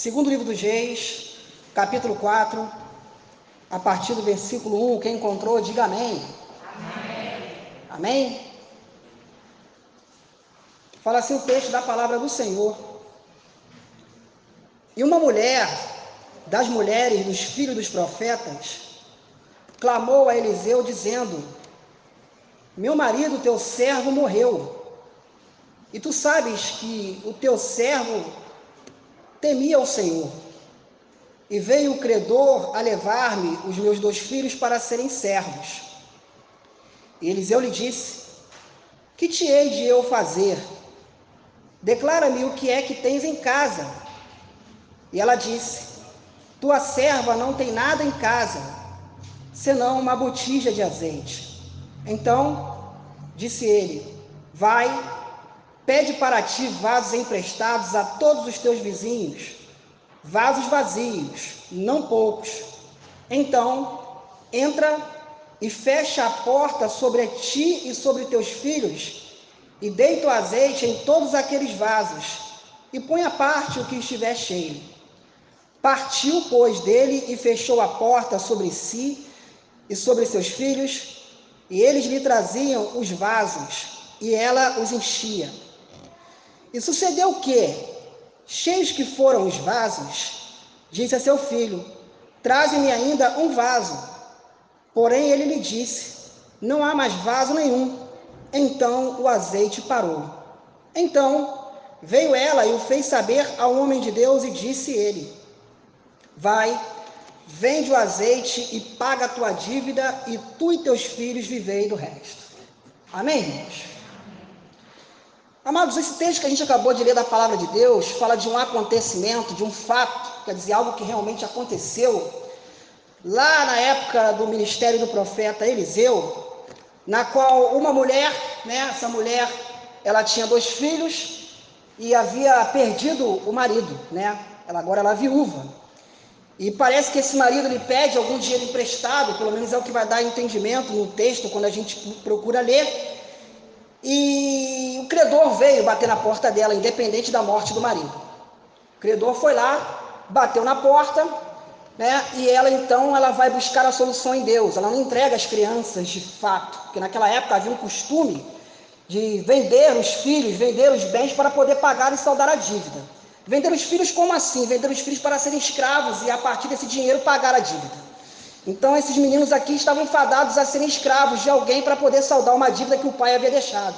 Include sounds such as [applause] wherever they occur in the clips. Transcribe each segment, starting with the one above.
Segundo livro dos Reis, capítulo 4, a partir do versículo 1. Quem encontrou, diga amém. Amém. Amém? Fala assim o texto da palavra do Senhor. E uma mulher das mulheres dos filhos dos profetas clamou a Eliseu, dizendo: Meu marido, teu servo, morreu. E tu sabes que o teu servo temia o Senhor. E veio o credor a levar-me os meus dois filhos para serem servos. E Eliseu lhe disse: Que te hei de eu fazer? Declara-me o que é que tens em casa. E ela disse: Tua serva não tem nada em casa, senão uma botija de azeite. Então disse ele: Vai, pede para ti vasos emprestados a todos os teus vizinhos, vasos vazios, não poucos. Então entra e fecha a porta sobre ti e sobre teus filhos, e deita o azeite em todos aqueles vasos, e põe à parte o que estiver cheio. Partiu, pois, dele e fechou a porta sobre si e sobre seus filhos, e eles lhe traziam os vasos, e ela os enchia. E sucedeu que, cheios que foram os vasos, disse a seu filho: Traze-me ainda um vaso. Porém, ele lhe disse: Não há mais vaso nenhum. Então o azeite parou. Então veio ela e o fez saber ao homem de Deus, e disse ele: Vai, vende o azeite e paga a tua dívida, e tu e teus filhos vivei do resto. Amém, irmãos? Amados, esse texto que a gente acabou de ler da palavra de Deus fala de um acontecimento, de um fato, quer dizer, algo que realmente aconteceu lá na época do ministério do profeta Eliseu, na qual uma mulher, né, essa mulher, ela tinha dois filhos e havia perdido o marido, né? Ela agora ela é viúva. E parece que esse marido lhe pede algum dinheiro emprestado, pelo menos é o que vai dar entendimento no texto quando a gente procura ler. E o credor veio bater na porta dela, independente da morte do marido. O credor foi lá, bateu na porta, né? E ela então ela vai buscar a solução em Deus. Ela não entrega as crianças de fato, porque naquela época havia um costume de vender os filhos, vender os bens para poder pagar e saldar a dívida. Vender os filhos como assim? Vender os filhos para serem escravos e a partir desse dinheiro pagar a dívida. Então esses meninos aqui estavam fadados a serem escravos de alguém para poder saldar uma dívida que o pai havia deixado.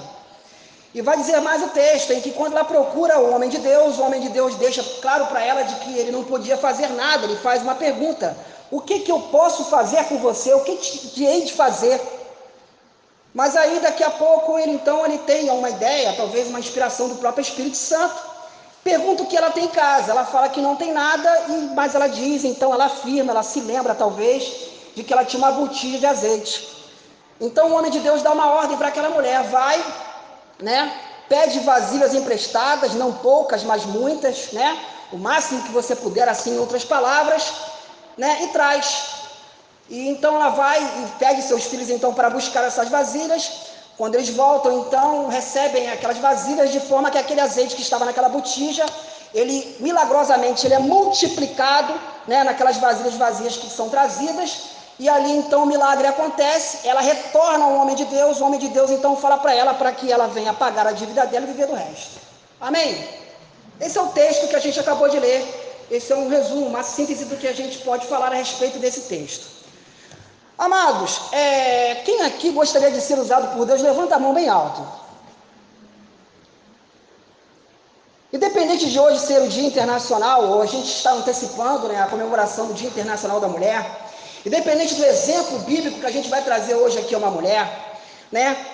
E vai dizer mais o texto, em que quando ela procura o homem de Deus, o homem de Deus deixa claro para ela de que ele não podia fazer nada, ele faz uma pergunta: O que, que eu posso fazer com você? O que te, te hei de fazer? Mas aí daqui a pouco ele então ele tem uma ideia, talvez uma inspiração do próprio Espírito Santo, Pergunta o que ela tem em casa. Ela fala que não tem nada, mas ela diz, então ela afirma, ela se lembra talvez, de que ela tinha uma botija de azeite. Então o homem de Deus dá uma ordem para aquela mulher: vai, né? Pede vasilhas emprestadas, não poucas, mas muitas, né? O máximo que você puder, assim, em outras palavras, né? E traz. E então ela vai e pede seus filhos então para buscar essas vasilhas. Quando eles voltam, então, recebem aquelas vasilhas de forma que aquele azeite que estava naquela botija, ele milagrosamente ele é multiplicado né, naquelas vasilhas vazias que são trazidas, e ali então o milagre acontece, ela retorna ao homem de Deus, o homem de Deus então fala para ela para que ela venha pagar a dívida dela e viver do resto. Amém? Esse é o texto que a gente acabou de ler, esse é um resumo, uma síntese do que a gente pode falar a respeito desse texto. Amados, é, quem aqui gostaria de ser usado por Deus, levanta a mão bem alto. Independente de hoje ser o Dia Internacional, ou a gente está antecipando né, a comemoração do Dia Internacional da Mulher, independente do exemplo bíblico que a gente vai trazer hoje aqui a uma mulher, né,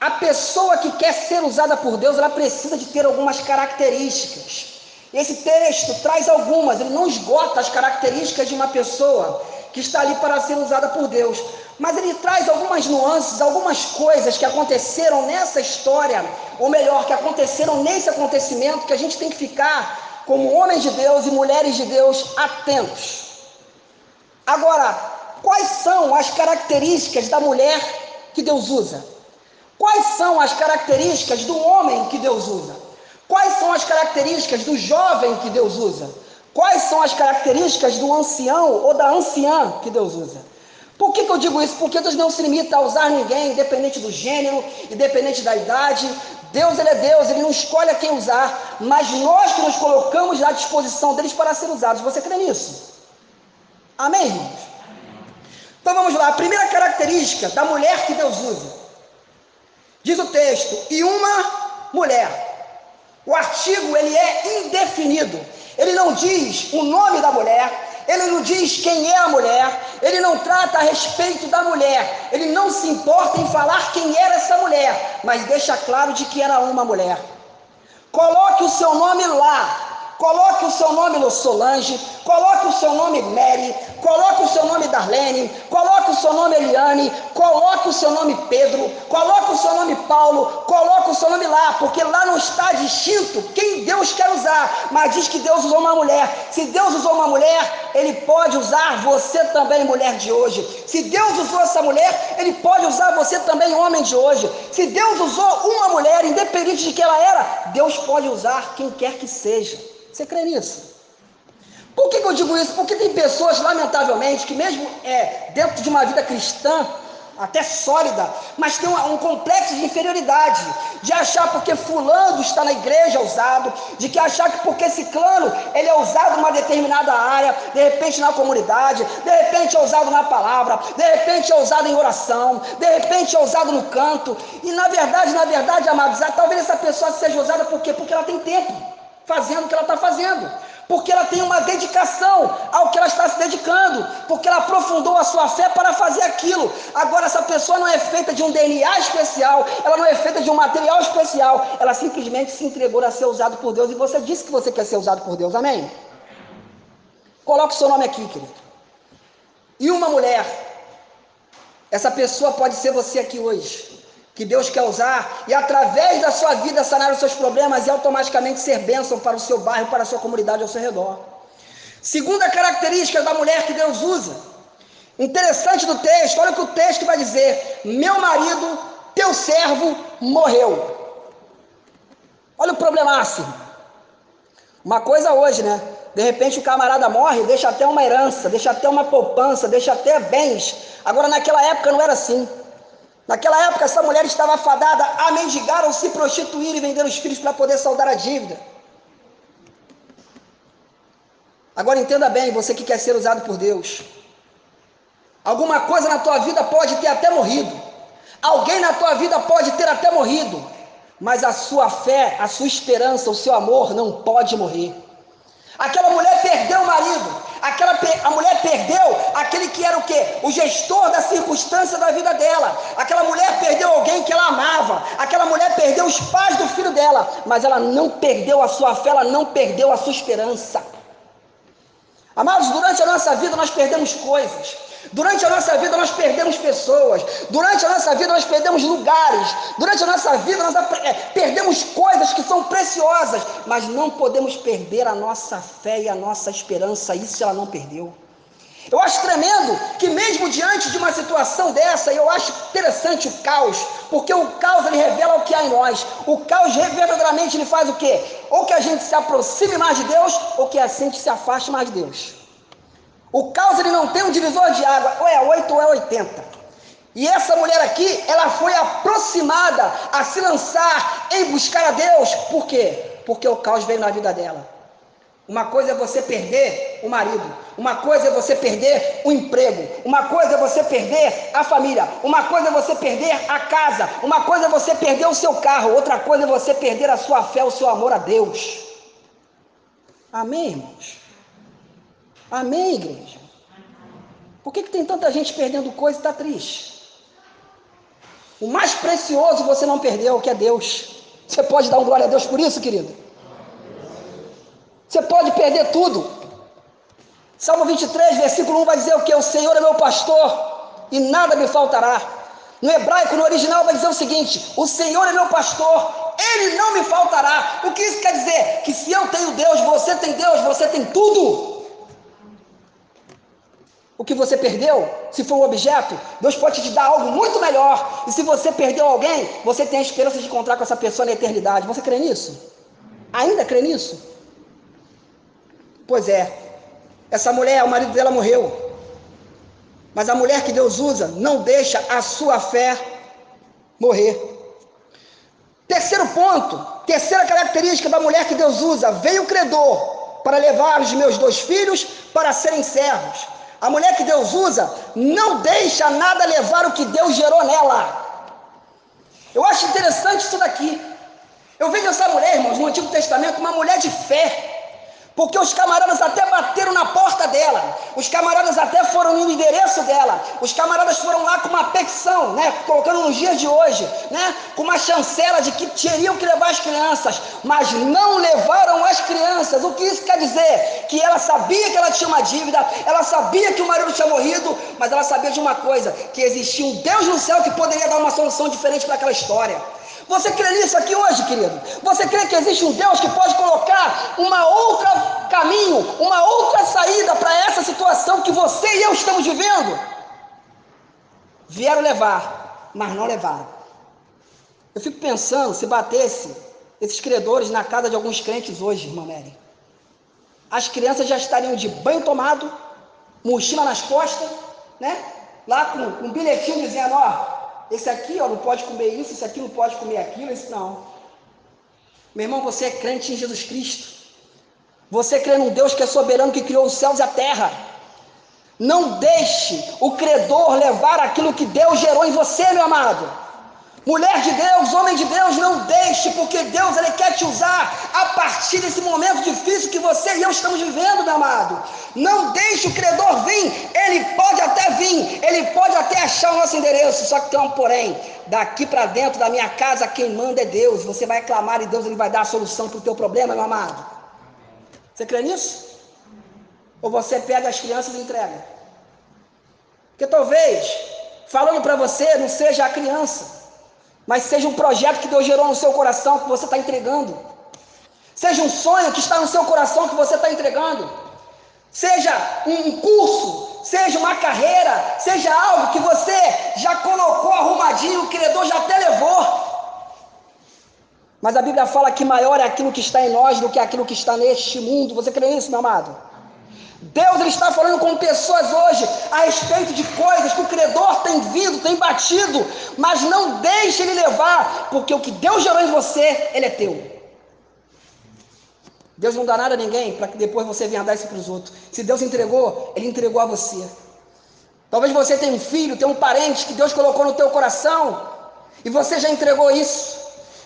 a pessoa que quer ser usada por Deus, ela precisa de ter algumas características. Esse texto traz algumas, ele não esgota as características de uma pessoa, que está ali para ser usada por Deus. Mas ele traz algumas nuances, algumas coisas que aconteceram nessa história, ou melhor, que aconteceram nesse acontecimento, que a gente tem que ficar, como homens de Deus e mulheres de Deus, atentos. Agora, quais são as características da mulher que Deus usa? Quais são as características do homem que Deus usa? Quais são as características do jovem que Deus usa? Quais são as características do ancião ou da anciã que Deus usa? Por que, que, eu digo isso? Porque Deus não se limita a usar ninguém, independente do gênero, independente da idade. Deus, Ele é Deus, Ele não escolhe a quem usar, mas nós que nos colocamos à disposição deles para ser usados. Você crê nisso? Amém? Então vamos lá. A primeira característica da mulher que Deus usa. Diz o texto, e uma mulher. O artigo, ele é indefinido. Ele não diz o nome da mulher, ele não diz quem é a mulher, ele não trata a respeito da mulher, ele não se importa em falar quem era essa mulher, mas deixa claro de que era uma mulher. Coloque o seu nome lá, Coloque o seu nome Solange, coloque o seu nome Mary, coloque o seu nome Darlene, coloque o seu nome Eliane, coloque o seu nome Pedro, coloque o seu nome Paulo, coloque o seu nome lá, porque lá não está distinto quem Deus quer usar, mas diz que Deus usou uma mulher. Se Deus usou uma mulher, Ele pode usar você também, mulher de hoje. Se Deus usou essa mulher, Ele pode usar você também, homem de hoje. Se Deus usou uma mulher, independente de quem ela era, Deus pode usar quem quer que seja. Você crê nisso? Por que, que eu digo isso? Porque tem pessoas, lamentavelmente, que mesmo é, dentro de uma vida cristã, até sólida, mas tem um, um, complexo de inferioridade, de achar porque fulano está na igreja usado, de que achar que porque ciclano ele é usado numa determinada área, de repente na comunidade, de repente é usado na palavra, de repente é usado em oração, de repente é usado no canto, e na verdade, na verdade, amados, talvez essa pessoa seja usada por quê? Porque ela tem tempo fazendo o que ela está fazendo, porque ela tem uma dedicação ao que ela está se dedicando, porque ela aprofundou a sua fé para fazer aquilo. Agora, essa pessoa não é feita de um DNA especial, ela não é feita de um material especial, ela simplesmente se entregou a ser usado por Deus. E você disse que você quer ser usado por Deus, amém? Coloque o seu nome aqui, querido. E uma mulher, essa pessoa pode ser você aqui hoje que Deus quer usar e através da sua vida sanar os seus problemas e automaticamente ser bênção para o seu bairro, para a sua comunidade ao seu redor. Segunda característica da mulher que Deus usa. Interessante do texto, olha o que o texto vai dizer: Meu marido, teu servo, morreu. Olha o problemaço. Uma coisa hoje, né? De repente o camarada morre, deixa até uma herança, deixa até uma poupança, deixa até bens. Agora naquela época não era assim. Naquela época, essa mulher estava fadada a mendigar ou se prostituir e vender os filhos para poder saldar a dívida. Agora entenda bem, você que quer ser usado por Deus. Alguma coisa na tua vida pode ter até morrido. Alguém na tua vida pode ter até morrido. Mas a sua fé, a sua esperança, o seu amor não pode morrer. Aquela mulher perdeu o marido. Aquela, a mulher perdeu que era o quê? O gestor da circunstância da vida dela. Aquela mulher perdeu alguém que ela amava. Aquela mulher perdeu os pais do filho dela. Mas ela não perdeu a sua fé, ela não perdeu a sua esperança. Amados, durante a nossa vida nós perdemos coisas. Durante a nossa vida nós perdemos pessoas. Durante a nossa vida nós perdemos lugares. Durante a nossa vida nós é, perdemos coisas que são preciosas. Mas não podemos perder a nossa fé e a nossa esperança. Isso ela não perdeu. Eu acho tremendo que mesmo diante de uma situação dessa, eu acho interessante o caos, porque o caos ele revela o que há em nós. O caos verdadeiramente ele faz o quê? Ou que a gente se aproxime mais de Deus, ou que a gente se afaste mais de Deus. O caos ele não tem um divisor de água, ou é 8 ou é 80. E essa mulher aqui, ela foi aproximada a se lançar em buscar a Deus. Por quê? Porque o caos veio na vida dela. Uma coisa é você perder o marido, uma coisa é você perder o emprego, uma coisa é você perder a família, uma coisa é você perder a casa, uma coisa é você perder o seu carro, outra coisa é você perder a sua fé, o seu amor a Deus. Amém, irmãos? Amém, igreja? Por que, que tem tanta gente perdendo coisa e está triste? O mais precioso você não perdeu, que é Deus. Você pode dar um glória a Deus por isso, querido? Pode perder tudo. Salmo 23, versículo 1 vai dizer o que? O Senhor é meu pastor e nada me faltará. No hebraico, no original, vai dizer o seguinte: O Senhor é meu pastor, ele não me faltará. O que isso quer dizer? Que se eu tenho Deus, você tem Deus, você tem tudo. O que você perdeu, se for um objeto, Deus pode te dar algo muito melhor. E se você perdeu alguém, você tem a esperança de encontrar com essa pessoa na eternidade. Você crê nisso? Ainda crê nisso? Pois é, essa mulher, o marido dela morreu. Mas a mulher que Deus usa não deixa a sua fé morrer. Terceiro ponto, terceira característica da mulher que Deus usa: veio o credor para levar os meus dois filhos para serem servos. A mulher que Deus usa não deixa nada levar o que Deus gerou nela. Eu acho interessante isso daqui. Eu vejo essa mulher, irmãos, no Antigo Testamento, uma mulher de fé. Porque os camaradas até bateram na porta dela, os camaradas até foram no endereço dela, os camaradas foram lá com uma petição, né, colocando nos dias de hoje, né, com uma chancela de que teriam que levar as crianças, mas não levaram as crianças. O que isso quer dizer? Que ela sabia que ela tinha uma dívida, ela sabia que o marido tinha morrido, mas ela sabia de uma coisa: que existia um Deus no céu que poderia dar uma solução diferente para aquela história. Você crê nisso aqui hoje, querido? Você crê que existe um Deus que pode colocar uma outra caminho, uma outra saída para essa situação que você e eu estamos vivendo? Vieram levar, mas não levaram. Eu fico pensando se batesse esses credores na casa de alguns crentes hoje, irmã Mary. As crianças já estariam de banho tomado, mochila nas costas, né? Lá com, um bilhetinho dizendo, ó, esse aqui ó, não pode comer isso, esse aqui não pode comer aquilo, esse não. Meu irmão, você é crente em Jesus Cristo. Você crê num Deus que é soberano, que criou os céus e a terra. Não deixe o credor levar aquilo que Deus gerou em você, meu amado. Mulher de Deus, homem de Deus, não deixe, porque Deus ele quer te usar a partir desse momento difícil que você e eu estamos vivendo, meu amado. Não deixe o credor vir, ele pode até vir, ele pode até achar o nosso endereço, só que tem um porém. Daqui para dentro da minha casa, quem manda é Deus. Você vai clamar e Deus ele vai dar a solução para o teu problema, meu amado. Você crê nisso? Ou você pega as crianças e entrega? Porque talvez, falando para você, não seja a criança mas seja um projeto que Deus gerou no seu coração que você está entregando. Seja um sonho que está no seu coração que você está entregando. Seja um curso, seja uma carreira, seja algo que você já colocou arrumadinho, o credor já até levou. Mas a Bíblia fala que maior é aquilo que está em nós do que aquilo que está neste mundo. Você crê nisso, meu amado? Deus ele está falando com pessoas hoje a respeito de coisas que o credor tem vindo, tem batido, mas não deixe ele levar, porque o que Deus gerou em você, ele é teu. Deus não dá nada a ninguém para que depois você venha dar isso para os outros. Se Deus entregou, ele entregou a você. Talvez você tenha um filho, tenha um parente que Deus colocou no teu coração e você já entregou isso.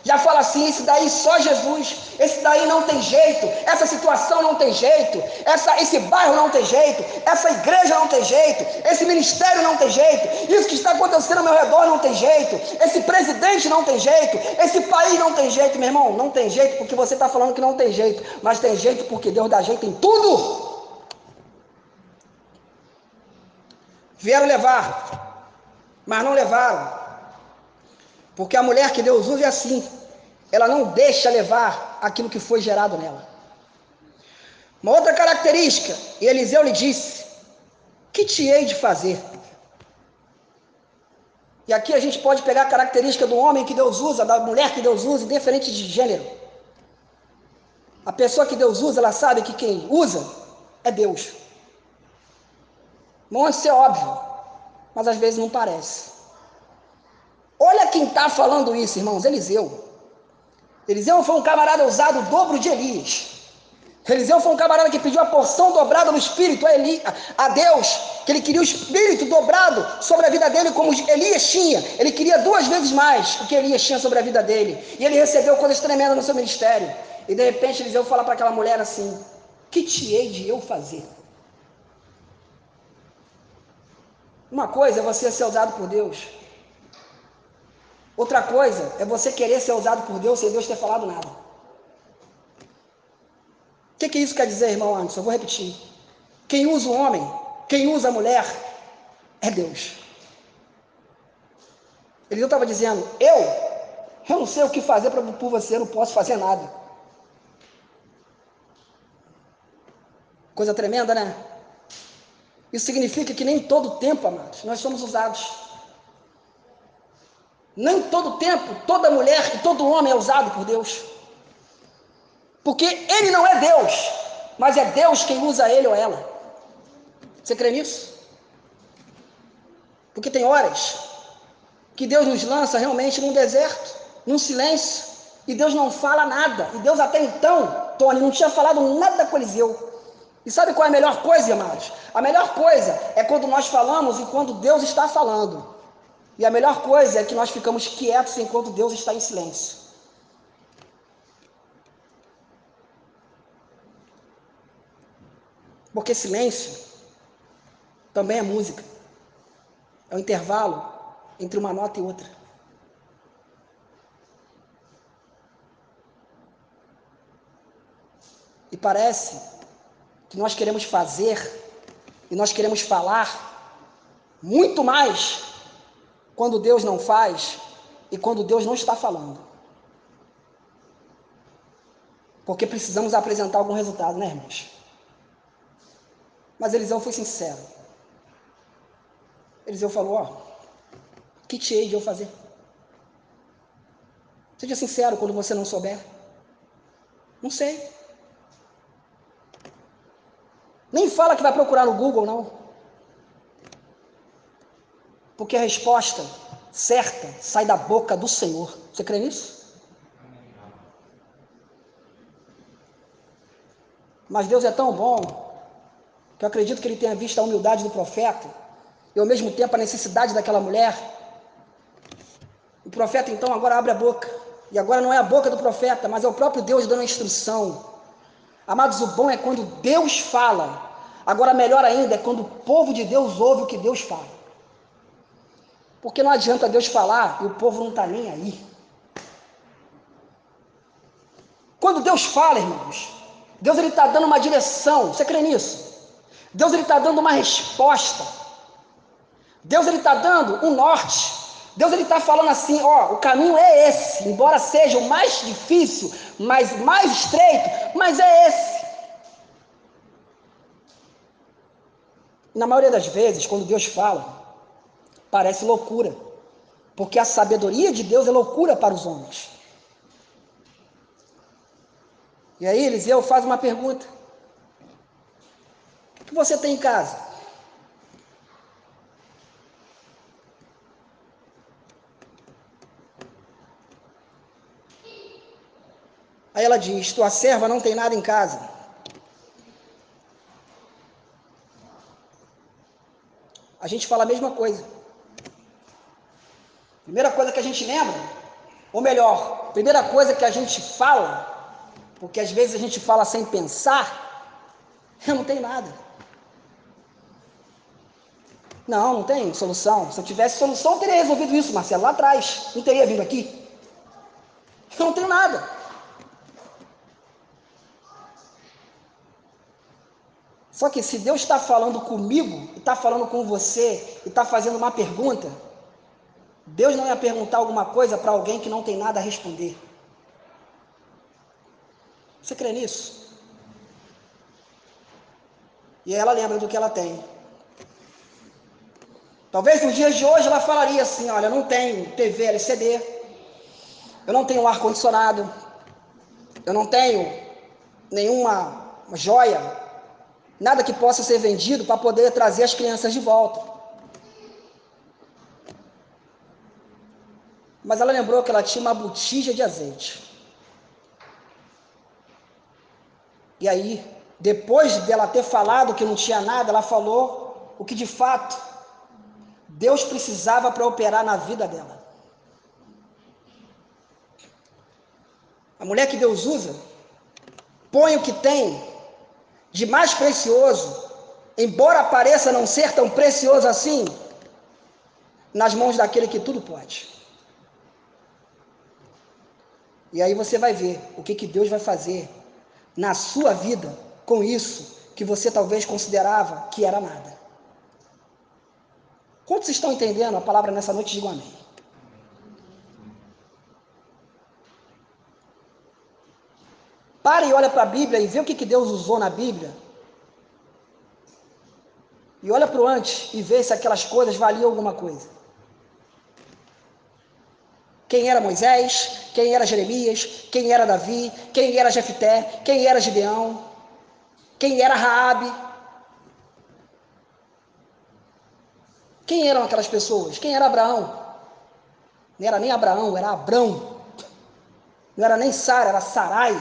Já fala assim, esse daí só Jesus, esse daí não tem jeito, essa situação não tem jeito, essa, esse bairro não tem jeito, essa igreja não tem jeito, esse ministério não tem jeito, isso que está acontecendo ao meu redor não tem jeito, esse presidente não tem jeito, esse país não tem jeito, meu irmão, não tem jeito porque você está falando que não tem jeito, mas tem jeito porque Deus dá jeito em tudo. Vieram levar, mas não levaram. Porque a mulher que Deus usa é assim. Ela não deixa levar aquilo que foi gerado nela. Uma outra característica, e Eliseu lhe disse: Que te hei de fazer? E aqui a gente pode pegar a característica do homem que Deus usa, da mulher que Deus usa, independente de gênero. A pessoa que Deus usa, ela sabe que quem usa é Deus. Não é ser óbvio, mas às vezes não parece. Olha quem está falando isso, irmãos, Eliseu. Eliseu foi um camarada usado o dobro de Elias. Eliseu foi um camarada que pediu a porção dobrada no Espírito a, Eli, a Deus, que ele queria o Espírito dobrado sobre a vida dele, como Elias tinha. Ele queria duas vezes mais o que Elias tinha sobre a vida dele. E ele recebeu coisas tremendas no seu ministério. E de repente Eliseu fala para aquela mulher assim: Que te hei de eu fazer? Uma coisa é você ser usado por Deus, Outra coisa é você querer ser usado por Deus sem Deus ter falado nada. O que, que isso quer dizer, irmão Anderson? Eu vou repetir. Quem usa o homem, quem usa a mulher, é Deus. Ele não estava dizendo, eu, eu não sei o que fazer pra, por você, eu não posso fazer nada. Coisa tremenda, né? Isso significa que nem todo tempo, amados, nós somos usados. Nem todo tempo, toda mulher e todo homem é usado por Deus. Porque ele não é Deus, mas é Deus quem usa ele ou ela. Você crê nisso? Porque tem horas que Deus nos lança realmente num deserto, num silêncio, e Deus não fala nada. E Deus até então, Tony, não tinha falado nada com Eliseu. E sabe qual é a melhor coisa, amados? A melhor coisa é quando nós falamos e quando Deus está falando. E a melhor coisa é que nós ficamos quietos enquanto Deus está em silêncio. Porque silêncio também é música. É o intervalo entre uma nota e outra. E parece que nós queremos fazer e nós queremos falar muito mais quando Deus não faz e quando Deus não está falando. Porque precisamos apresentar algum resultado, né, irmãos? Mas Eliseu foi sincero. Eliseu falou: Ó, que te hei de eu fazer? Seja sincero quando você não souber. Não sei. Nem fala que vai procurar no Google, não. Porque a resposta certa sai da boca do Senhor. Você crê nisso? Mas Deus é tão bom que eu acredito que ele tenha visto a humildade do profeta e ao mesmo tempo a necessidade daquela mulher. O profeta então agora abre a boca. E agora não é a boca do profeta, mas é o próprio Deus dando a instrução. Amados, o bom é quando Deus fala. Agora, melhor ainda é quando o povo de Deus ouve o que Deus fala. Porque não adianta Deus falar e o povo não está nem aí. Quando Deus fala, irmãos, Deus ele está dando uma direção. Você crê nisso? Deus ele está dando uma resposta. Deus ele está dando um norte. Deus ele está falando assim, ó, o caminho é esse, embora seja o mais difícil, mas mais estreito, mas é esse. Na maioria das vezes, quando Deus fala, parece loucura, porque a sabedoria de Deus é loucura para os homens. E aí Eliseu faz uma pergunta: O que você tem em casa? Aí ela diz: Tua serva não tem nada em casa. A gente fala a mesma coisa. Primeira coisa que a gente lembra, ou melhor, primeira coisa que a gente fala, porque às vezes a gente fala sem pensar, [laughs] eu não tenho nada. Não, não tem solução. Se eu tivesse solução, eu teria resolvido isso, Marcelo, lá atrás. Não teria vindo aqui. [laughs] Eu não tenho nada. Só que se Deus está falando comigo, está falando com você, e está fazendo uma pergunta, Deus não ia perguntar alguma coisa para alguém que não tem nada a responder. Você crê nisso? E ela lembra do que ela tem. Talvez nos dias de hoje ela falaria assim: olha, eu não tenho TV LCD, eu não tenho ar-condicionado, eu não tenho nenhuma joia nada que possa ser vendido para poder trazer as crianças de volta. Mas ela lembrou que ela tinha uma botija de azeite. E aí, depois dela ter falado que não tinha nada, ela falou o que de fato Deus precisava para operar na vida dela. A mulher que Deus usa, põe o que tem de mais precioso, embora pareça não ser tão precioso assim, nas mãos daquele que tudo pode. E aí você vai ver o que, que Deus vai fazer na sua vida com isso que você talvez considerava que era nada. Quantos estão entendendo a palavra nessa noite? Digam amém. Para e olha para a Bíblia e vê o que, que Deus usou na Bíblia. E olha para o antes e vê se aquelas coisas valiam alguma coisa. Quem era Moisés, quem era Jeremias, quem era Davi, quem era Jefté, quem era Gideão, quem era Raabe. Quem eram aquelas pessoas? Quem era Abraão? Não era nem Abraão, era Abrão. Não era nem Sara, era Sarai.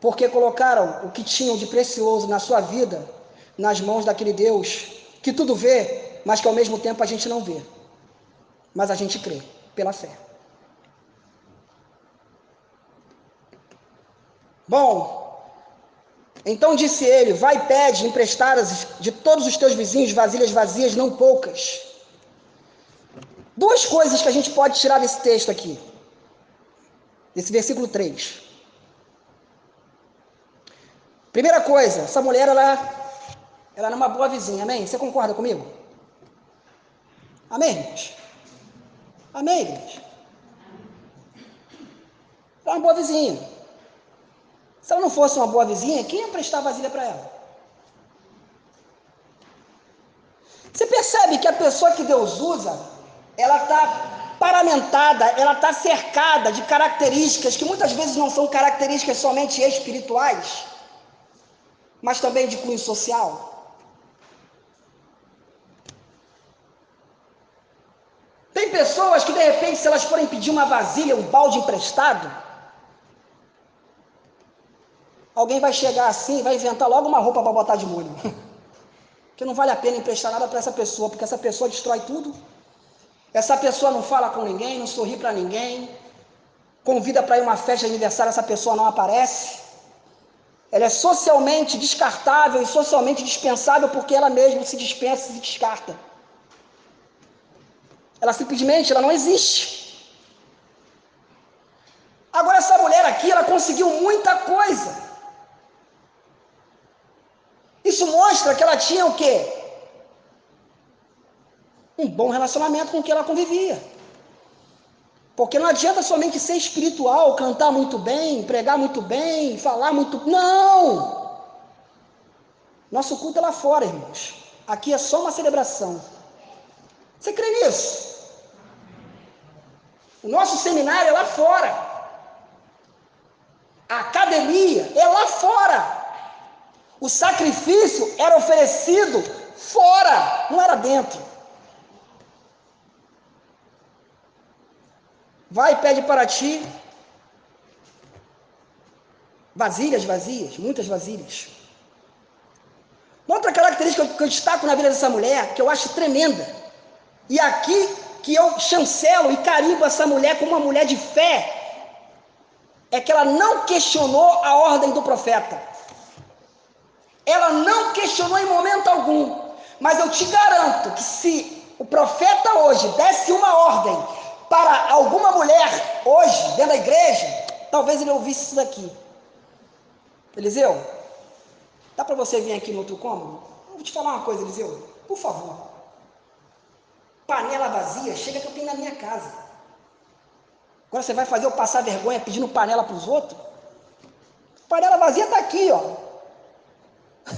Porque colocaram o que tinham de precioso na sua vida nas mãos daquele Deus que tudo vê, mas que ao mesmo tempo a gente não vê. Mas a gente crê pela fé. Bom, então disse ele: Vai e pede emprestadas de todos os teus vizinhos vasilhas vazias, não poucas. Duas coisas que a gente pode tirar desse texto aqui, desse versículo 3. Primeira coisa, essa mulher, ela, ela era uma boa vizinha, amém? Você concorda comigo? Amém, irmãos? Amém, irmãos? Ela é uma boa vizinha. Se ela não fosse uma boa vizinha, quem ia prestar vasilha para ela? Você percebe que a pessoa que Deus usa, ela está paramentada, ela está cercada de características que muitas vezes não são características somente espirituais, mas também de cunho social. Tem pessoas que, de repente, se elas forem pedir uma vasilha, um balde emprestado, alguém vai chegar assim vai inventar logo uma roupa para botar de molho. [laughs] que não vale a pena emprestar nada para essa pessoa, porque essa pessoa destrói tudo. Essa pessoa não fala com ninguém, não sorri para ninguém. Convida para ir uma festa de aniversário, essa pessoa não aparece. Ela é socialmente descartável e socialmente dispensável porque ela mesma se dispensa e se descarta. Ela simplesmente ela não existe. Agora essa mulher aqui, ela conseguiu muita coisa. Isso mostra que ela tinha o quê? Um bom relacionamento com quem ela convivia. Porque não adianta somente ser espiritual, cantar muito bem, pregar muito bem, falar muito. Não! Nosso culto é lá fora, irmãos. Aqui é só uma celebração. Você crê nisso? O nosso seminário é lá fora. A academia é lá fora. O sacrifício era oferecido fora, não era dentro. Vai e pede para ti vasilhas vazias, muitas vasilhas. Outra característica que eu destaco na vida dessa mulher, que eu acho tremenda, e aqui que eu chancelo e carimbo essa mulher como uma mulher de fé, é que ela não questionou a ordem do profeta. Ela não questionou em momento algum. Mas eu te garanto que se o profeta hoje desse uma ordem para alguma mulher hoje, dentro da igreja, talvez ele ouvisse isso daqui. Eliseu, dá para você vir aqui no outro cômodo? Eu vou te falar uma coisa, Eliseu. Por favor. Panela vazia, chega que eu tenho na minha casa. Agora você vai fazer eu passar vergonha pedindo panela para os outros? Panela vazia está aqui, ó. [laughs]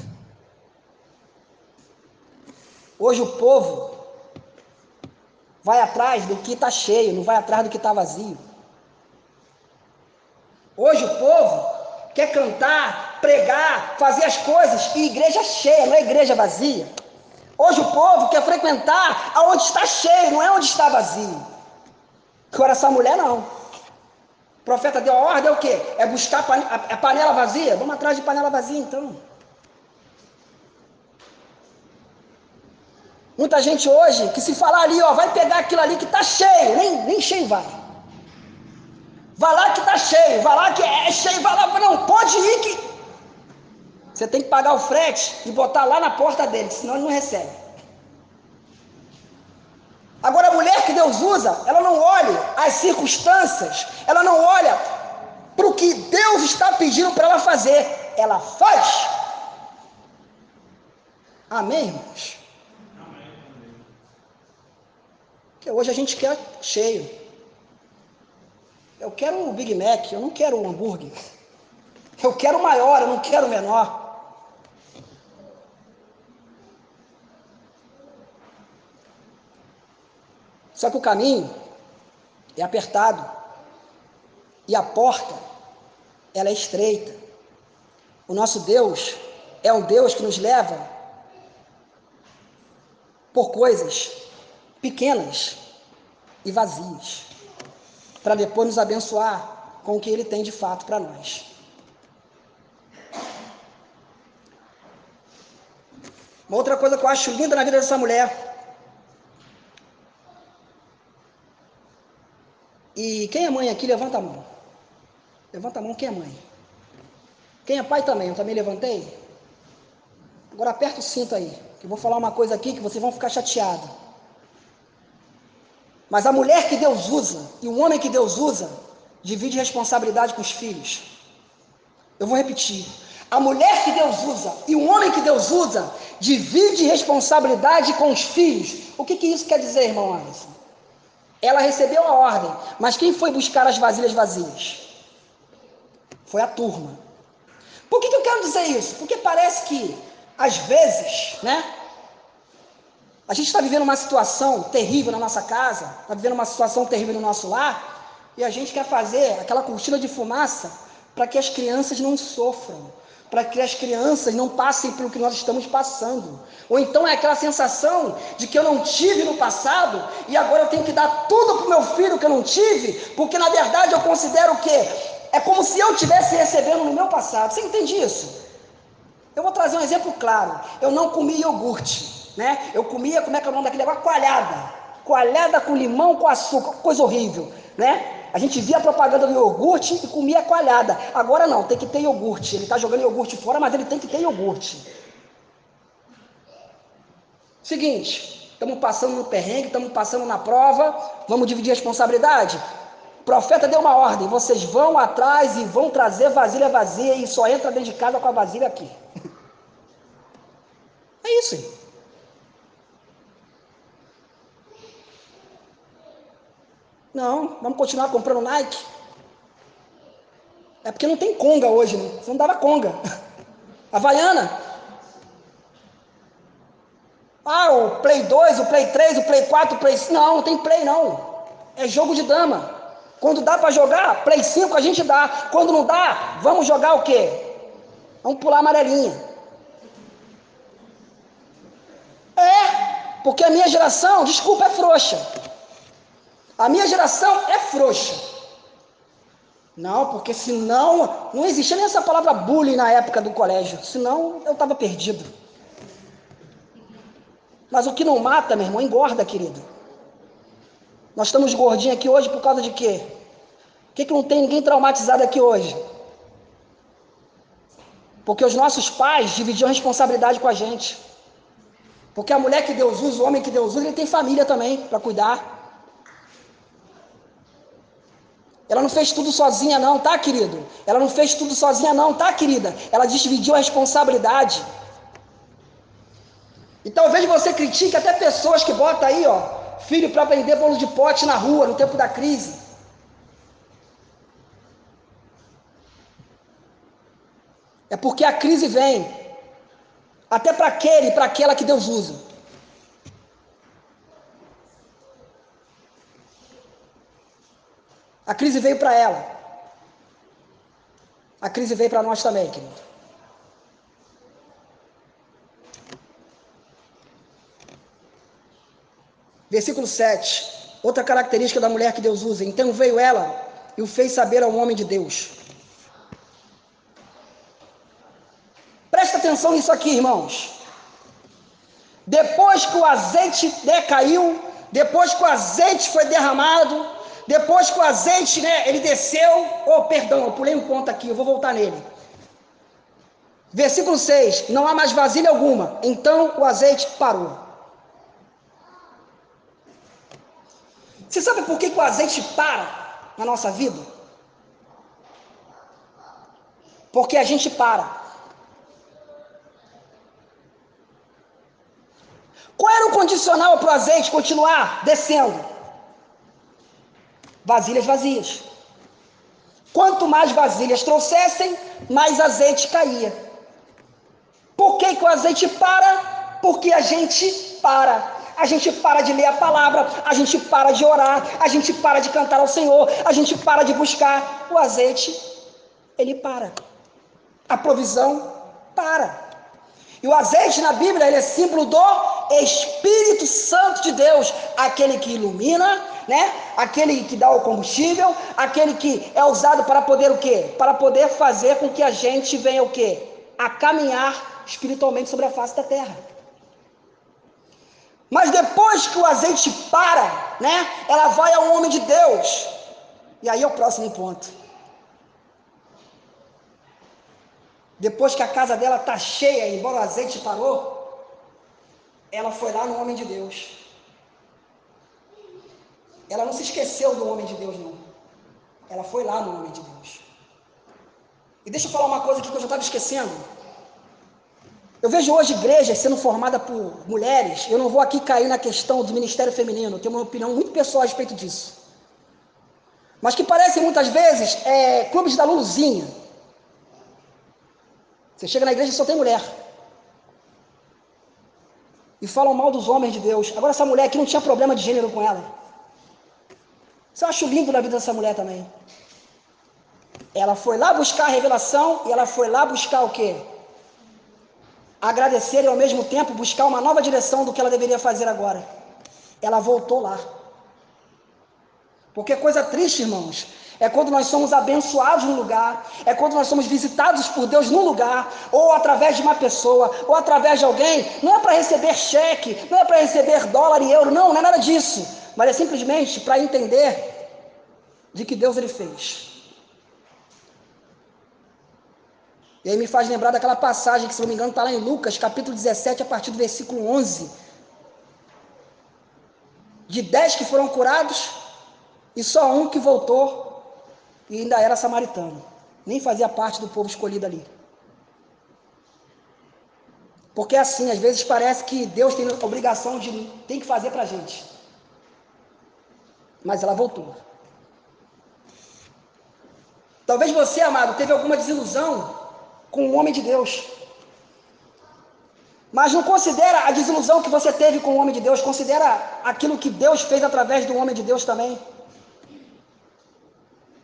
Hoje o povo vai atrás do que está cheio, não vai atrás do que está vazio. Hoje o povo quer cantar, pregar, fazer as coisas e igreja cheia, não é igreja vazia. Hoje o povo quer frequentar aonde está cheio, não é onde está vazio. Agora essa mulher não. O profeta deu a ordem, é o quê? É buscar a panela vazia? Vamos atrás de panela vazia então. Muita gente hoje que se falar ali, ó, vai pegar aquilo ali que está cheio, nem, nem cheio vai. Vai lá que está cheio, vai lá que é cheio, vai lá, não, pode ir que. Você tem que pagar o frete e botar lá na porta dele, senão ele não recebe. Agora a mulher que Deus usa, ela não olha as circunstâncias, ela não olha para o que Deus está pedindo para ela fazer, ela faz. Amém, irmãos? Porque hoje a gente quer cheio. Eu quero o Big Mac, eu não quero o hambúrguer. Eu quero o maior, eu não quero o menor. Só que o caminho é apertado. E a porta ela é estreita. O nosso Deus é um Deus que nos leva por coisas pequenas e vazias, para depois nos abençoar com o que Ele tem de fato para nós. Uma outra coisa que eu acho linda na vida dessa mulher. E quem é mãe aqui, levanta a mão. Levanta a mão, quem é mãe? Quem é pai também? Eu também levantei? Agora aperta o cinto aí, que eu vou falar uma coisa aqui que vocês vão ficar chateados. Mas a mulher que Deus usa e o homem que Deus usa divide responsabilidade com os filhos. Eu vou repetir. A mulher que Deus usa e o homem que Deus usa divide responsabilidade com os filhos. O que, que isso quer dizer, irmão Alisson? Ela recebeu a ordem, mas quem foi buscar as vasilhas vazias? Foi a turma. Por que, que eu quero dizer isso? Porque parece que, às vezes, né? A gente está vivendo uma situação terrível na nossa casa, está vivendo uma situação terrível no nosso lar, e a gente quer fazer aquela cortina de fumaça para que as crianças não sofram, para que as crianças não passem pelo que nós estamos passando. Ou então é aquela sensação de que eu não tive no passado e agora eu tenho que dar tudo para o meu filho que eu não tive, porque na verdade eu considero que é como se eu tivesse recebendo no meu passado. Você entende isso? Eu vou trazer um exemplo claro. Eu não comi iogurte, né? Eu comia, como é que é o nome daquele negócio? Coalhada. Coalhada com limão, com açúcar, coisa horrível, né? A gente via a propaganda do iogurte e comia coalhada. Agora não, tem que ter iogurte. Ele está jogando iogurte fora, mas ele tem que ter iogurte. Seguinte, estamos passando no perrengue, estamos passando na prova, vamos dividir a responsabilidade? O profeta deu uma ordem: vocês vão atrás e vão trazer vasilha vazia e só entra dentro de casa com a vasilha aqui. [laughs] É isso. Hein? Não, vamos continuar comprando Nike. É porque não tem conga hoje, né? Você não dava conga. [laughs] Havaiana. Ah, o Play 2, o Play 3, o Play 4, o Play 5. Não, não tem Play não. É jogo de dama. Quando dá para jogar, Play 5 a gente dá. Quando não dá, vamos jogar o quê? Vamos pular amarelinha. É, porque a minha geração, desculpa, é frouxa. A minha geração é frouxa. Não, porque senão, não existia nem essa palavra bullying na época do colégio, senão eu estava perdido. Mas o que não mata, meu irmão, engorda, querido. Nós estamos gordinhos aqui hoje por causa de quê? Por que, que não tem ninguém traumatizado aqui hoje? Porque os nossos pais dividiam a responsabilidade com a gente. Porque a mulher que Deus usa, o homem que Deus usa, ele tem família também para cuidar. Ela não fez tudo sozinha, não, tá, querido? Ela não fez tudo sozinha, não, tá, querida? Ela dividiu a responsabilidade. E talvez você critique até pessoas que botam aí, ó, filho para vender bolo de pote na rua no tempo da crise. É porque a crise vem até para aquele e para aquela que Deus usa. A crise veio para ela. A crise veio para nós também, querido. Versículo 7. Outra característica da mulher que Deus usa. Então veio ela e o fez saber ao homem de Deus. Presta atenção nisso aqui, irmãos. Depois que o azeite decaiu, depois que o azeite foi derramado, depois que o azeite, né, ele desceu, oh, perdão, eu pulei um ponto aqui, eu vou voltar nele. Versículo 6: Não há mais vasilha alguma, então o azeite parou. Você sabe por que, que o azeite para na nossa vida? Porque a gente para. Qual era o condicional para o azeite continuar descendo? Vasilhas vazias. Quanto mais vasilhas trouxessem, mais azeite caía. Por que, que o azeite para? Porque a gente para. A gente para de ler a palavra, a gente para de orar, a gente para de cantar ao Senhor, a gente para de buscar. O azeite, ele para. A provisão para. E o azeite na Bíblia ele é símbolo do Espírito Santo de Deus, aquele que ilumina, né? Aquele que dá o combustível, aquele que é usado para poder o quê? Para poder fazer com que a gente venha o quê? A caminhar espiritualmente sobre a face da terra. Mas depois que o azeite para, né? Ela vai ao homem de Deus. E aí é o próximo ponto. Depois que a casa dela está cheia, embora o azeite parou, ela foi lá no homem de Deus. Ela não se esqueceu do homem de Deus, não. Ela foi lá no homem de Deus. E deixa eu falar uma coisa aqui que eu já estava esquecendo. Eu vejo hoje igrejas sendo formadas por mulheres. Eu não vou aqui cair na questão do ministério feminino. Eu tenho uma opinião muito pessoal a respeito disso. Mas que parecem muitas vezes é, clubes da Luluzinha. Você chega na igreja e só tem mulher. E falam mal dos homens de Deus. Agora, essa mulher aqui não tinha problema de gênero com ela. Isso eu acho lindo na vida dessa mulher também. Ela foi lá buscar a revelação e ela foi lá buscar o quê? Agradecer e ao mesmo tempo buscar uma nova direção do que ela deveria fazer agora. Ela voltou lá. Porque coisa triste, irmãos, é quando nós somos abençoados no lugar, é quando nós somos visitados por Deus no lugar, ou através de uma pessoa, ou através de alguém. Não é para receber cheque, não é para receber dólar e euro, não, não é nada disso. Mas é simplesmente para entender de que Deus ele fez. E aí me faz lembrar daquela passagem que, se não me engano, está lá em Lucas, capítulo 17, a partir do versículo 11. De dez que foram curados, e só um que voltou e ainda era samaritano, nem fazia parte do povo escolhido ali. Porque assim, às vezes parece que Deus tem a obrigação de tem que fazer para a gente. Mas ela voltou. Talvez você, amado, teve alguma desilusão com o homem de Deus. Mas não considera a desilusão que você teve com o homem de Deus, considera aquilo que Deus fez através do homem de Deus também.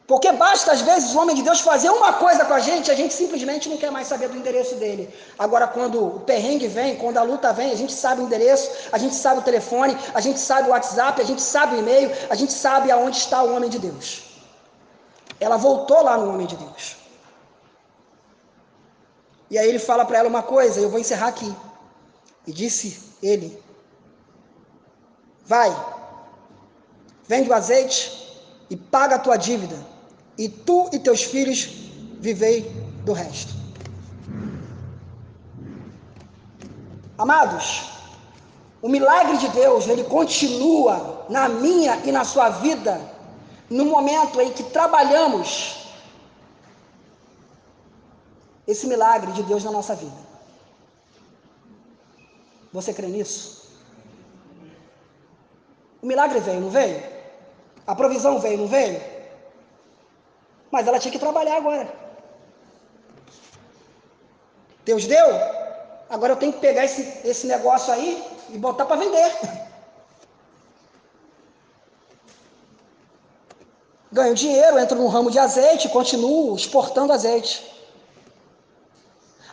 Porque basta, às vezes, o homem de Deus fazer uma coisa com a gente, a gente simplesmente não quer mais saber do endereço dele. Agora, quando o perrengue vem, quando a luta vem, a gente sabe o endereço, a gente sabe o telefone, a gente sabe o WhatsApp, a gente sabe o e-mail, a gente sabe aonde está o homem de Deus. Ela voltou lá no homem de Deus. E aí ele fala para ela uma coisa, eu vou encerrar aqui. E disse ele: Vai, vende o azeite e paga a tua dívida e tu e teus filhos vivei do resto. Amados, o milagre de Deus, ele continua na minha e na sua vida, no momento em que trabalhamos esse milagre de Deus na nossa vida. Você crê nisso? O milagre veio, não veio? A provisão veio, não veio? Mas ela tinha que trabalhar agora. Deus deu, agora eu tenho que pegar esse, esse negócio aí e botar para vender. [laughs] Ganho dinheiro, entro no ramo de azeite, continuo exportando azeite.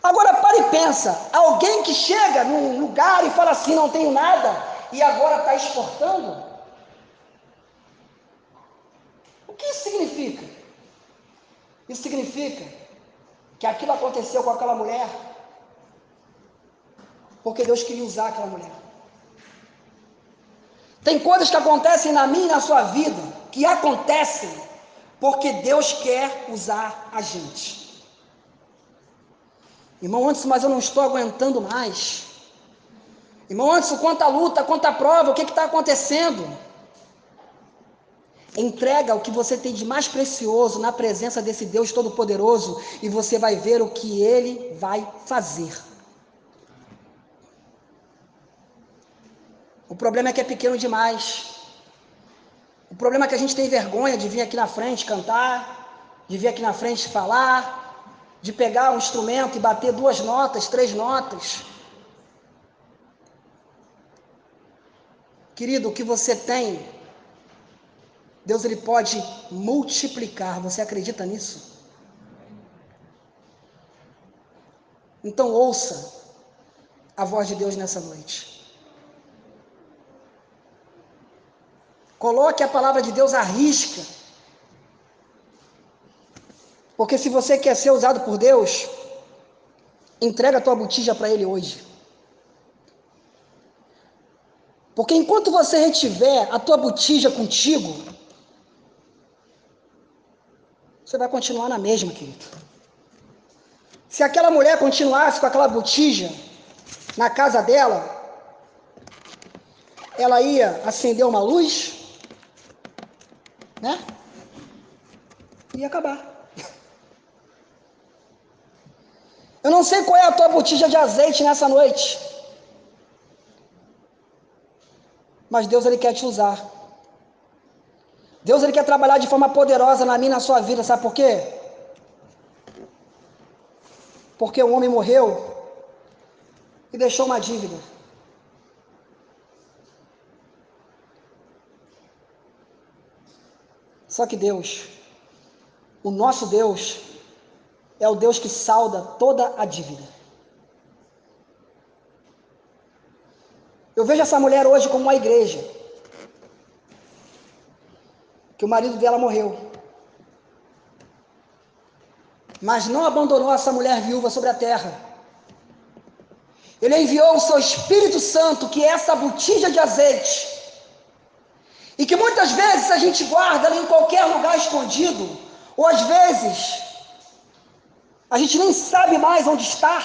Agora para e pensa, alguém que chega num lugar e fala assim, não tenho nada, e agora está exportando? O que isso significa? Isso significa que aquilo aconteceu com aquela mulher porque Deus queria usar aquela mulher. Tem coisas que acontecem na minha e na sua vida que acontecem porque Deus quer usar a gente. Irmão, antes, mas eu não estou aguentando mais. Irmão, antes, quanta luta, quanta prova, o que está acontecendo? Entrega o que você tem de mais precioso na presença desse Deus Todo-Poderoso e você vai ver o que ele vai fazer. O problema é que é pequeno demais. O problema é que a gente tem vergonha de vir aqui na frente cantar, de vir aqui na frente falar, de pegar um instrumento e bater duas notas, três notas. Querido, o que você tem Deus ele pode multiplicar. Você acredita nisso? Então ouça a voz de Deus nessa noite. Coloque a palavra de Deus à risca. Porque se você quer ser usado por Deus, entrega a tua botija para Ele hoje. Porque enquanto você retiver a tua botija contigo, você vai continuar na mesma, querido. Se aquela mulher continuasse com aquela botija na casa dela, ela ia acender uma luz, né? E acabar. Eu não sei qual é a tua botija de azeite nessa noite. Mas Deus ele quer te usar. Deus ele quer trabalhar de forma poderosa na minha na sua vida, sabe por quê? Porque o homem morreu e deixou uma dívida. Só que Deus, o nosso Deus, é o Deus que salda toda a dívida. Eu vejo essa mulher hoje como uma igreja. Que o marido dela morreu. Mas não abandonou essa mulher viúva sobre a terra. Ele enviou o seu Espírito Santo, que é essa botija de azeite. E que muitas vezes a gente guarda ali em qualquer lugar escondido, ou às vezes a gente nem sabe mais onde está.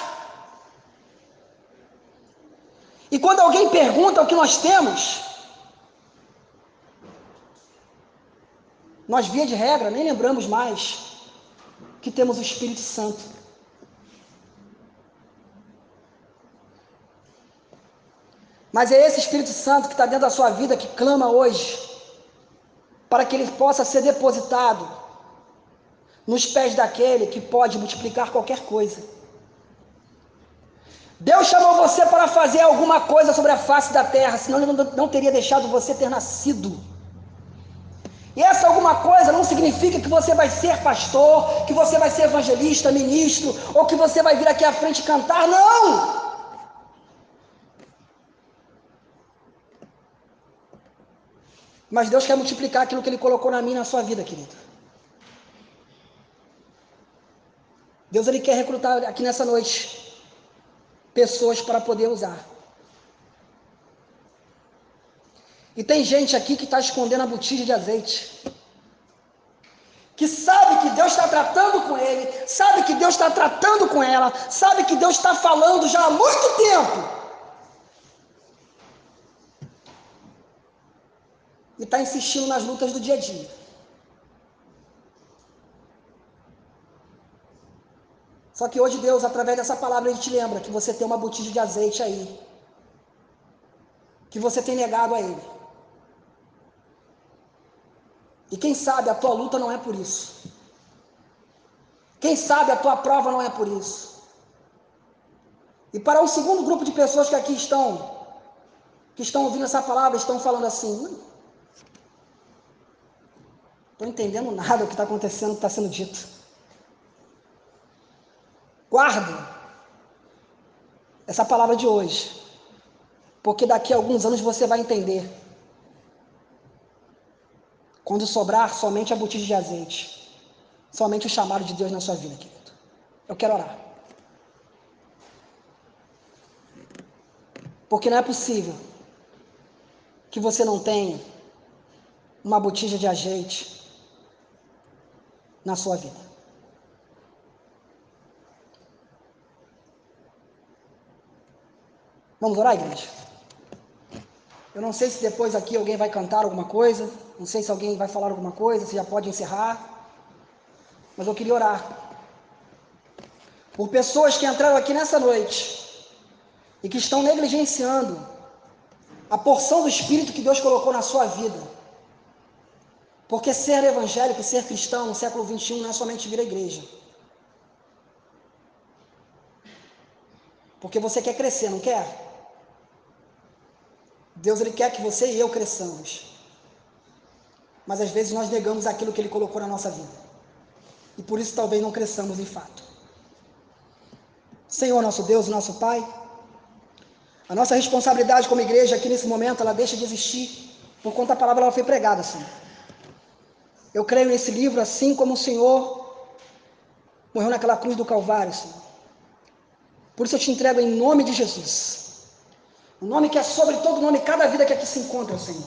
E quando alguém pergunta o que nós temos, nós, via de regra, nem lembramos mais que temos o Espírito Santo. Mas é esse Espírito Santo que está dentro da sua vida que clama hoje, para que ele possa ser depositado nos pés daquele que pode multiplicar qualquer coisa. Deus chamou você para fazer alguma coisa sobre a face da terra, senão Ele não, teria deixado você ter nascido. E essa alguma coisa não significa que você vai ser pastor, que você vai ser evangelista, ministro, ou que você vai vir aqui à frente cantar, não! Mas Deus quer multiplicar aquilo que Ele colocou na minha na sua vida, querido. Deus ele quer recrutar aqui nessa noite pessoas para poder usar. E tem gente aqui que está escondendo a botija de azeite. Que sabe que Deus está tratando com ele, sabe que Deus está tratando com ela, sabe que Deus está falando já há muito tempo. E está insistindo nas lutas do dia a dia. Só que hoje Deus, através dessa palavra, Ele te lembra que você tem uma botija de azeite aí. Que você tem negado a Ele. E quem sabe a tua luta não é por isso. Quem sabe a tua prova não é por isso. E para o segundo grupo de pessoas que aqui estão, que estão ouvindo essa palavra, estão falando assim: estou entendendo nada do que está acontecendo, está sendo dito. Guarde essa palavra de hoje, porque daqui a alguns anos você vai entender. Quando sobrar somente a botija de azeite, somente o chamado de Deus na sua vida, querido. Eu quero orar. Porque não é possível que você não tenha uma botija de azeite na sua vida. Vamos orar, igreja? Eu não sei se depois aqui alguém vai cantar alguma coisa, não sei se alguém vai falar alguma coisa, se já pode encerrar, mas eu queria orar por pessoas que entraram aqui nessa noite e que estão negligenciando a porção do Espírito que Deus colocou na sua vida. Porque ser evangélico, ser cristão no século XXI não é somente vir à igreja. Porque você quer crescer, não quer? Deus ele quer que você e eu cresçamos. Mas às vezes nós negamos aquilo que ele colocou na nossa vida. E por isso talvez não cresçamos em fato. Senhor, nosso Deus, nosso Pai, a nossa responsabilidade como igreja aqui nesse momento, ela deixa de existir por conta da palavra ela foi pregada, Senhor. Eu creio nesse livro assim como o Senhor morreu naquela cruz do Calvário, Senhor. Por isso eu te entrego em nome de Jesus. O nome que é sobre todo nome, cada vida que aqui se encontra, Senhor.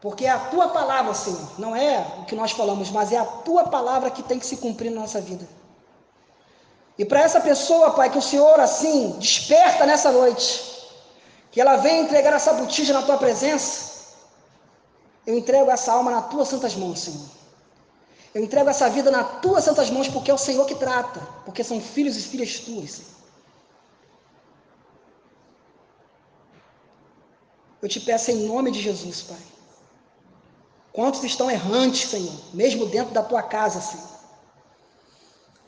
Porque é a tua palavra, Senhor, não é o que nós falamos, mas é a tua palavra que tem que se cumprir na nossa vida. E para essa pessoa, Pai, que o Senhor assim desperta nessa noite, que ela venha entregar essa botija na tua presença, eu entrego essa alma nas tuas santas mãos, Senhor. Eu entrego essa vida nas tuas santas mãos, porque é o Senhor que trata, porque são filhos e filhas tuas, Senhor. Eu te peço em nome de Jesus, Pai. Quantos estão errantes, Senhor, mesmo dentro da tua casa, Senhor?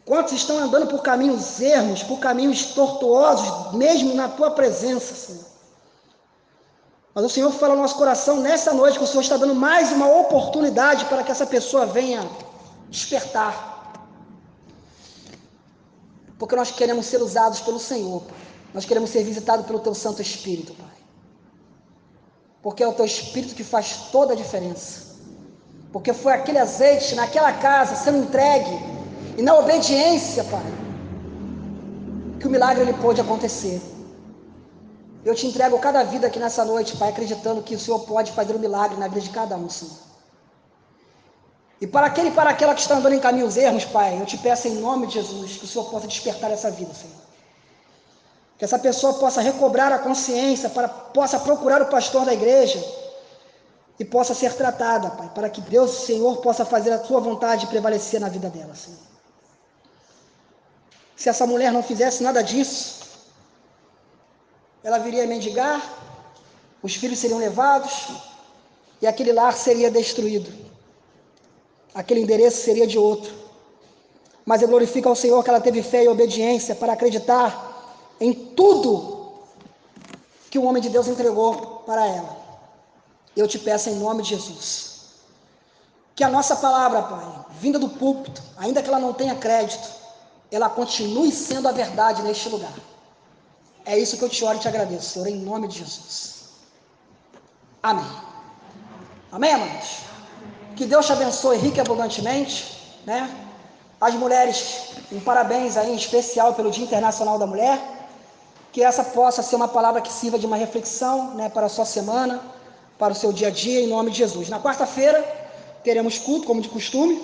Quantos estão andando por caminhos ermos, por caminhos tortuosos, mesmo na tua presença, Senhor? Mas o Senhor fala no nosso coração nessa noite que o Senhor está dando mais uma oportunidade para que essa pessoa venha despertar. Porque nós queremos ser usados pelo Senhor, Pai. Nós queremos ser visitados pelo Teu Santo Espírito, Pai. Porque é o Teu Espírito que faz toda a diferença. Porque foi aquele azeite naquela casa sendo entregue e na obediência, Pai, que o milagre ele pôde acontecer. Eu te entrego cada vida aqui nessa noite, Pai, acreditando que o Senhor pode fazer um milagre na vida de cada um, Senhor. E para aquele e para aquela que está andando em caminhos ermos, Pai, eu te peço em nome de Jesus que o Senhor possa despertar essa vida, Senhor. Que essa pessoa possa recobrar a consciência, para, possa procurar o pastor da igreja e possa ser tratada, Pai, para que Deus, Senhor, possa fazer a sua vontade prevalecer na vida dela, Senhor. Se essa mulher não fizesse nada disso, ela viria a mendigar, os filhos seriam levados e aquele lar seria destruído. Aquele endereço seria de outro. Mas eu glorifico ao Senhor que ela teve fé e obediência para acreditar em tudo que o homem de Deus entregou para ela. Eu te peço em nome de Jesus. Que a nossa palavra, Pai, vinda do púlpito, ainda que ela não tenha crédito, ela continue sendo a verdade neste lugar. É isso que eu te oro e te agradeço, Senhor, em nome de Jesus. Amém. Amém, amados? Que Deus te abençoe rica e abundantemente, né? As mulheres, um parabéns aí em especial pelo Dia Internacional da Mulher. Que essa possa ser uma palavra que sirva de uma reflexão, né, para a sua semana, para o seu dia a dia, em nome de Jesus. Na quarta-feira teremos culto, como de costume.